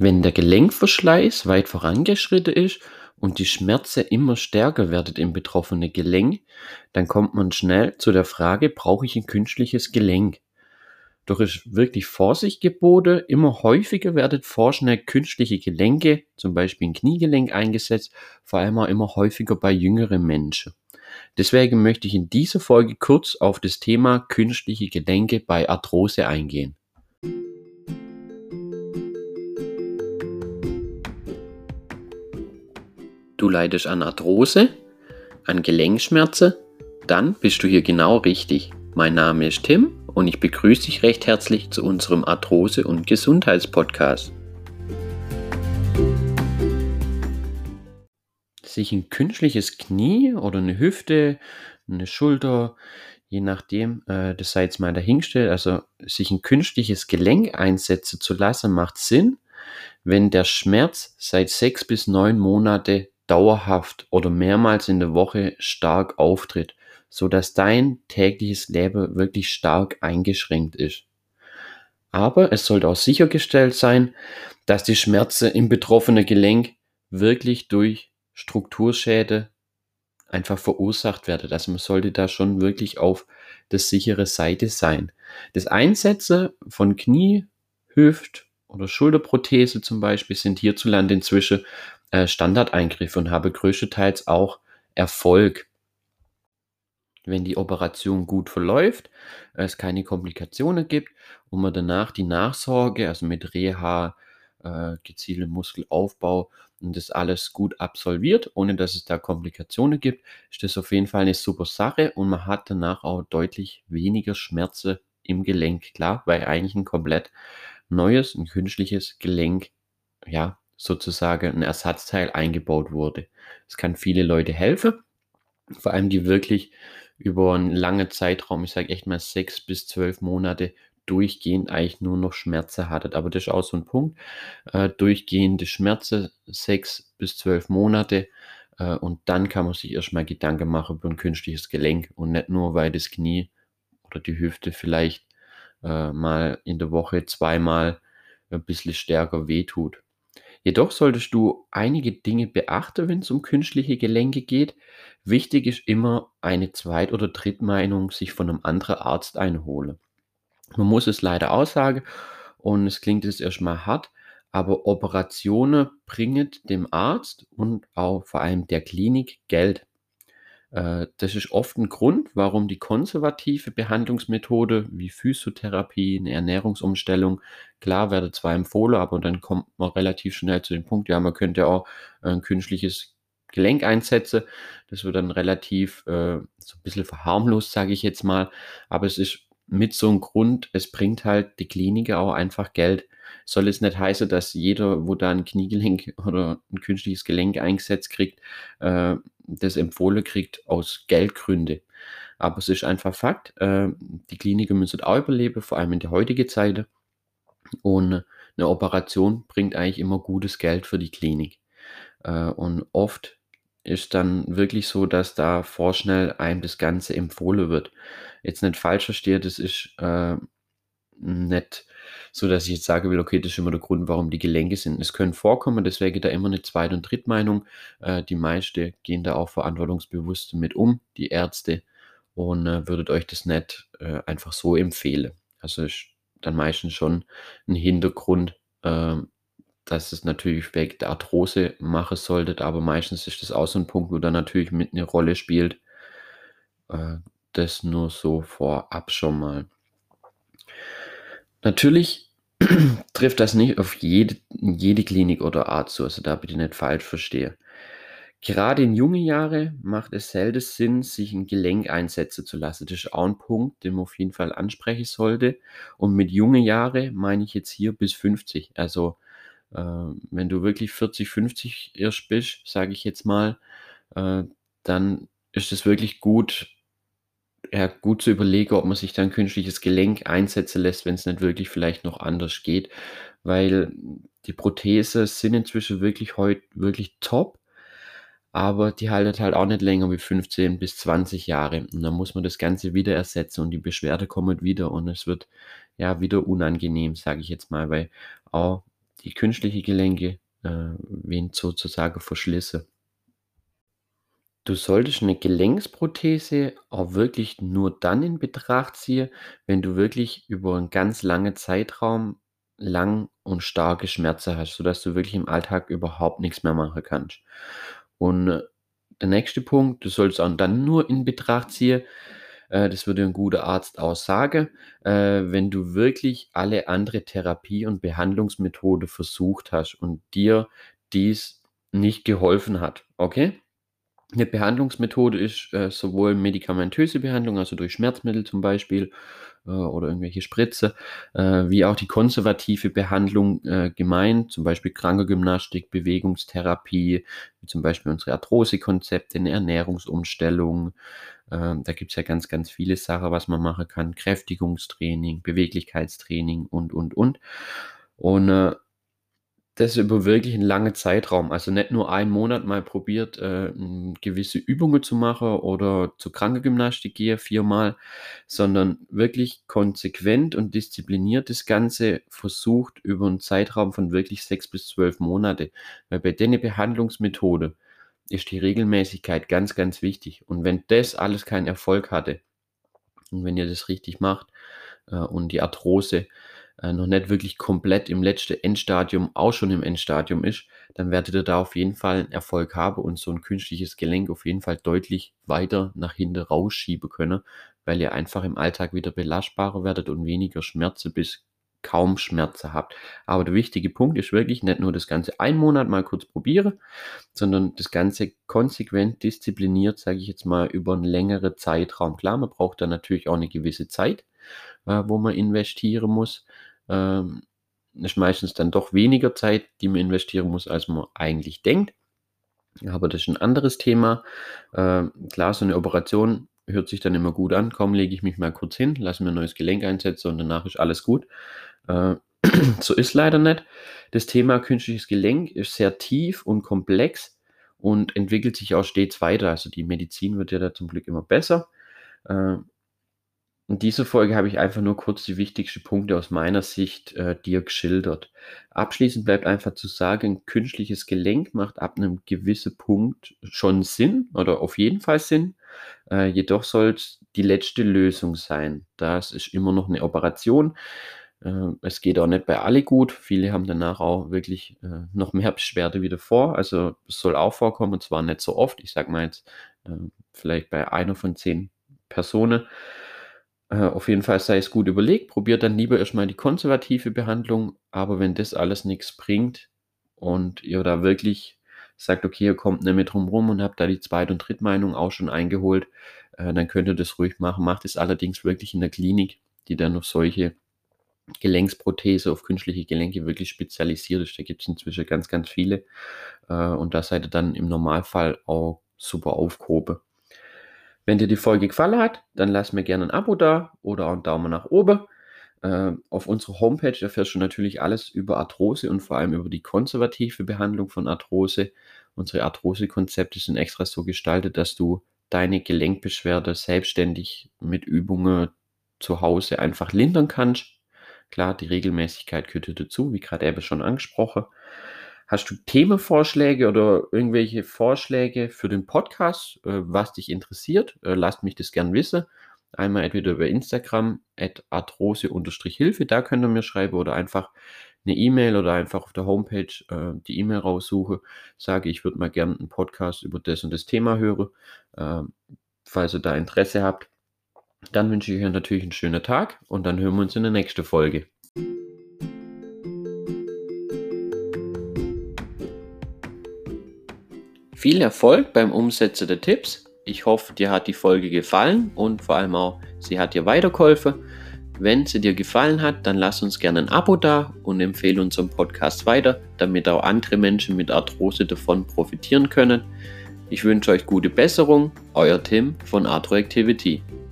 Wenn der Gelenkverschleiß weit vorangeschritten ist und die Schmerzen immer stärker werden im betroffenen Gelenk, dann kommt man schnell zu der Frage, brauche ich ein künstliches Gelenk? Doch ist wirklich Vorsicht geboten. Immer häufiger werden vorschnell künstliche Gelenke, zum Beispiel ein Kniegelenk eingesetzt, vor allem auch immer häufiger bei jüngeren Menschen. Deswegen möchte ich in dieser Folge kurz auf das Thema künstliche Gelenke bei Arthrose eingehen. Du leidest an Arthrose, an Gelenkschmerzen, dann bist du hier genau richtig. Mein Name ist Tim und ich begrüße dich recht herzlich zu unserem Arthrose- und Gesundheitspodcast. Sich ein künstliches Knie oder eine Hüfte, eine Schulter, je nachdem, äh, das sei jetzt mal dahingestellt, also sich ein künstliches Gelenk einsetzen zu lassen, macht Sinn, wenn der Schmerz seit sechs bis neun Monate dauerhaft oder mehrmals in der Woche stark auftritt so dass dein tägliches Leben wirklich stark eingeschränkt ist. Aber es sollte auch sichergestellt sein, dass die Schmerzen im betroffenen Gelenk wirklich durch Strukturschäde einfach verursacht werden. Also man sollte da schon wirklich auf der sichere Seite sein. Das Einsetzen von Knie, Hüft oder Schulterprothese zum Beispiel sind hierzulande inzwischen äh, Standardeingriffe und habe größtenteils auch Erfolg wenn die Operation gut verläuft, es keine Komplikationen gibt und man danach die Nachsorge, also mit Reha, äh, gezieltem Muskelaufbau und das alles gut absolviert, ohne dass es da Komplikationen gibt, ist das auf jeden Fall eine super Sache und man hat danach auch deutlich weniger Schmerzen im Gelenk. Klar, weil eigentlich ein komplett neues, ein künstliches Gelenk, ja, sozusagen ein Ersatzteil eingebaut wurde. Es kann viele Leute helfen, vor allem die wirklich über einen langen Zeitraum, ich sage echt mal sechs bis zwölf Monate, durchgehend eigentlich nur noch Schmerzen hattet. Aber das ist auch so ein Punkt. Äh, durchgehende Schmerzen, sechs bis zwölf Monate. Äh, und dann kann man sich erstmal Gedanken machen über ein künstliches Gelenk und nicht nur, weil das Knie oder die Hüfte vielleicht äh, mal in der Woche zweimal ein bisschen stärker wehtut. Jedoch solltest du einige Dinge beachten, wenn es um künstliche Gelenke geht. Wichtig ist immer eine Zweit- oder Drittmeinung sich von einem anderen Arzt einholen. Man muss es leider aussagen und es klingt jetzt erstmal hart, aber Operationen bringen dem Arzt und auch vor allem der Klinik Geld. Äh, das ist oft ein Grund, warum die konservative Behandlungsmethode wie Physiotherapie, eine Ernährungsumstellung, klar werde zwar empfohlen, aber dann kommt man relativ schnell zu dem Punkt, ja, man könnte auch ein künstliches Gelenk einsetzen. Das wird dann relativ äh, so ein bisschen verharmlost, sage ich jetzt mal. Aber es ist mit so einem Grund, es bringt halt die Klinik auch einfach Geld. Soll es nicht heißen, dass jeder, wo da ein Kniegelenk oder ein künstliches Gelenk eingesetzt kriegt, äh, das empfohlen kriegt aus Geldgründe. Aber es ist einfach Fakt, äh, die Kliniken müssen auch überleben, vor allem in der heutigen Zeit. Und eine Operation bringt eigentlich immer gutes Geld für die Klinik. Äh, und oft ist dann wirklich so, dass da vorschnell einem das Ganze empfohlen wird. Jetzt nicht falsch verstehe, das ist äh, nicht so, dass ich jetzt sage will, okay, das ist immer der Grund, warum die Gelenke sind. Es können vorkommen, deswegen da immer eine Zweit- und Drittmeinung. Äh, die meisten gehen da auch verantwortungsbewusst mit um, die Ärzte, und äh, würdet euch das nicht äh, einfach so empfehlen. Also ist dann meistens schon ein Hintergrund, ähm, dass es natürlich wegen der Arthrose machen sollte, aber meistens ist das auch so ein Punkt, wo dann natürlich mit eine Rolle spielt. Äh, das nur so vorab schon mal. Natürlich trifft das nicht auf jede, jede Klinik oder Arzt zu, also da bitte nicht falsch verstehe. Gerade in jungen Jahren macht es selten Sinn, sich ein Gelenk einsetzen zu lassen. Das ist auch ein Punkt, den man auf jeden Fall ansprechen sollte. Und mit jungen Jahren meine ich jetzt hier bis 50. Also äh, wenn du wirklich 40, 50 erst bist, sage ich jetzt mal, äh, dann ist es wirklich gut, ja, gut zu überlegen, ob man sich dann künstliches Gelenk einsetzen lässt, wenn es nicht wirklich vielleicht noch anders geht. Weil die Prothese sind inzwischen wirklich heute wirklich top, aber die haltet halt auch nicht länger wie 15 bis 20 Jahre. Und dann muss man das Ganze wieder ersetzen und die Beschwerde kommt wieder und es wird ja wieder unangenehm, sage ich jetzt mal, weil auch die künstliche Gelenke äh, wen sozusagen verschlisse. Du solltest eine Gelenksprothese auch wirklich nur dann in Betracht ziehen, wenn du wirklich über einen ganz langen Zeitraum lang und starke Schmerzen hast, sodass du wirklich im Alltag überhaupt nichts mehr machen kannst. Und äh, der nächste Punkt, du sollst auch dann nur in Betracht ziehen, äh, das würde ein guter Arzt auch sagen, äh, wenn du wirklich alle andere Therapie und Behandlungsmethode versucht hast und dir dies nicht geholfen hat, okay? Eine Behandlungsmethode ist äh, sowohl medikamentöse Behandlung, also durch Schmerzmittel zum Beispiel äh, oder irgendwelche Spritze, äh, wie auch die konservative Behandlung äh, gemeint, zum Beispiel Krankengymnastik, Bewegungstherapie, wie zum Beispiel unsere Arthrosekonzepte, eine Ernährungsumstellung. Ähm, da gibt es ja ganz, ganz viele Sachen, was man machen kann. Kräftigungstraining, Beweglichkeitstraining und, und, und. Und äh, das über wirklich einen langen Zeitraum. Also nicht nur einen Monat mal probiert, äh, gewisse Übungen zu machen oder zur Krankengymnastik gehe viermal, sondern wirklich konsequent und diszipliniert das Ganze versucht über einen Zeitraum von wirklich sechs bis zwölf Monate. Weil bei der Behandlungsmethode ist die Regelmäßigkeit ganz, ganz wichtig. Und wenn das alles keinen Erfolg hatte und wenn ihr das richtig macht äh, und die Arthrose äh, noch nicht wirklich komplett im letzten Endstadium auch schon im Endstadium ist, dann werdet ihr da auf jeden Fall einen Erfolg haben und so ein künstliches Gelenk auf jeden Fall deutlich weiter nach hinten rausschieben können, weil ihr einfach im Alltag wieder belastbarer werdet und weniger Schmerzen bis kaum Schmerzen habt. Aber der wichtige Punkt ist wirklich nicht nur das Ganze einen Monat mal kurz probieren, sondern das Ganze konsequent diszipliniert, sage ich jetzt mal, über einen längeren Zeitraum. Klar, man braucht da natürlich auch eine gewisse Zeit, äh, wo man investieren muss. Ähm, ist meistens dann doch weniger Zeit, die man investieren muss, als man eigentlich denkt. Aber das ist ein anderes Thema. Ähm, klar, so eine Operation hört sich dann immer gut an. Kaum lege ich mich mal kurz hin, lasse mir ein neues Gelenk einsetzen und danach ist alles gut. Äh, so ist leider nicht. Das Thema künstliches Gelenk ist sehr tief und komplex und entwickelt sich auch stets weiter. Also die Medizin wird ja da zum Glück immer besser. Äh, in dieser Folge habe ich einfach nur kurz die wichtigsten Punkte aus meiner Sicht äh, dir geschildert. Abschließend bleibt einfach zu sagen, künstliches Gelenk macht ab einem gewissen Punkt schon Sinn oder auf jeden Fall Sinn. Äh, jedoch soll es die letzte Lösung sein. Das ist immer noch eine Operation. Äh, es geht auch nicht bei alle gut. Viele haben danach auch wirklich äh, noch mehr Beschwerde wieder vor. Also es soll auch vorkommen, zwar nicht so oft. Ich sage mal jetzt äh, vielleicht bei einer von zehn Personen. Äh, auf jeden Fall sei es gut überlegt. Probiert dann lieber erstmal die konservative Behandlung. Aber wenn das alles nichts bringt und ihr da wirklich sagt, okay, ihr kommt nicht mehr drum rum und habt da die Zweit- und Drittmeinung auch schon eingeholt, äh, dann könnt ihr das ruhig machen. Macht es allerdings wirklich in der Klinik, die dann auf solche Gelenksprothese, auf künstliche Gelenke wirklich spezialisiert ist. Da gibt es inzwischen ganz, ganz viele. Äh, und da seid ihr dann im Normalfall auch super aufgehoben. Wenn dir die Folge gefallen hat, dann lass mir gerne ein Abo da oder einen Daumen nach oben. Äh, auf unserer Homepage erfährst du natürlich alles über Arthrose und vor allem über die konservative Behandlung von Arthrose. Unsere Arthrose-Konzepte sind extra so gestaltet, dass du deine Gelenkbeschwerde selbstständig mit Übungen zu Hause einfach lindern kannst. Klar, die Regelmäßigkeit gehört dazu, wie gerade eben schon angesprochen. Hast du Themenvorschläge oder irgendwelche Vorschläge für den Podcast, äh, was dich interessiert? Äh, lasst mich das gern wissen. Einmal entweder über Instagram, at arthrose-hilfe, da könnt ihr mir schreiben oder einfach eine E-Mail oder einfach auf der Homepage äh, die E-Mail raussuche, sage, ich würde mal gerne einen Podcast über das und das Thema hören. Äh, falls ihr da Interesse habt, dann wünsche ich euch natürlich einen schönen Tag und dann hören wir uns in der nächsten Folge. Viel Erfolg beim Umsetzen der Tipps. Ich hoffe, dir hat die Folge gefallen und vor allem auch, sie hat dir weitergeholfen. Wenn sie dir gefallen hat, dann lass uns gerne ein Abo da und empfehle unseren Podcast weiter, damit auch andere Menschen mit Arthrose davon profitieren können. Ich wünsche euch gute Besserung, euer Tim von Arthroactivity. Activity.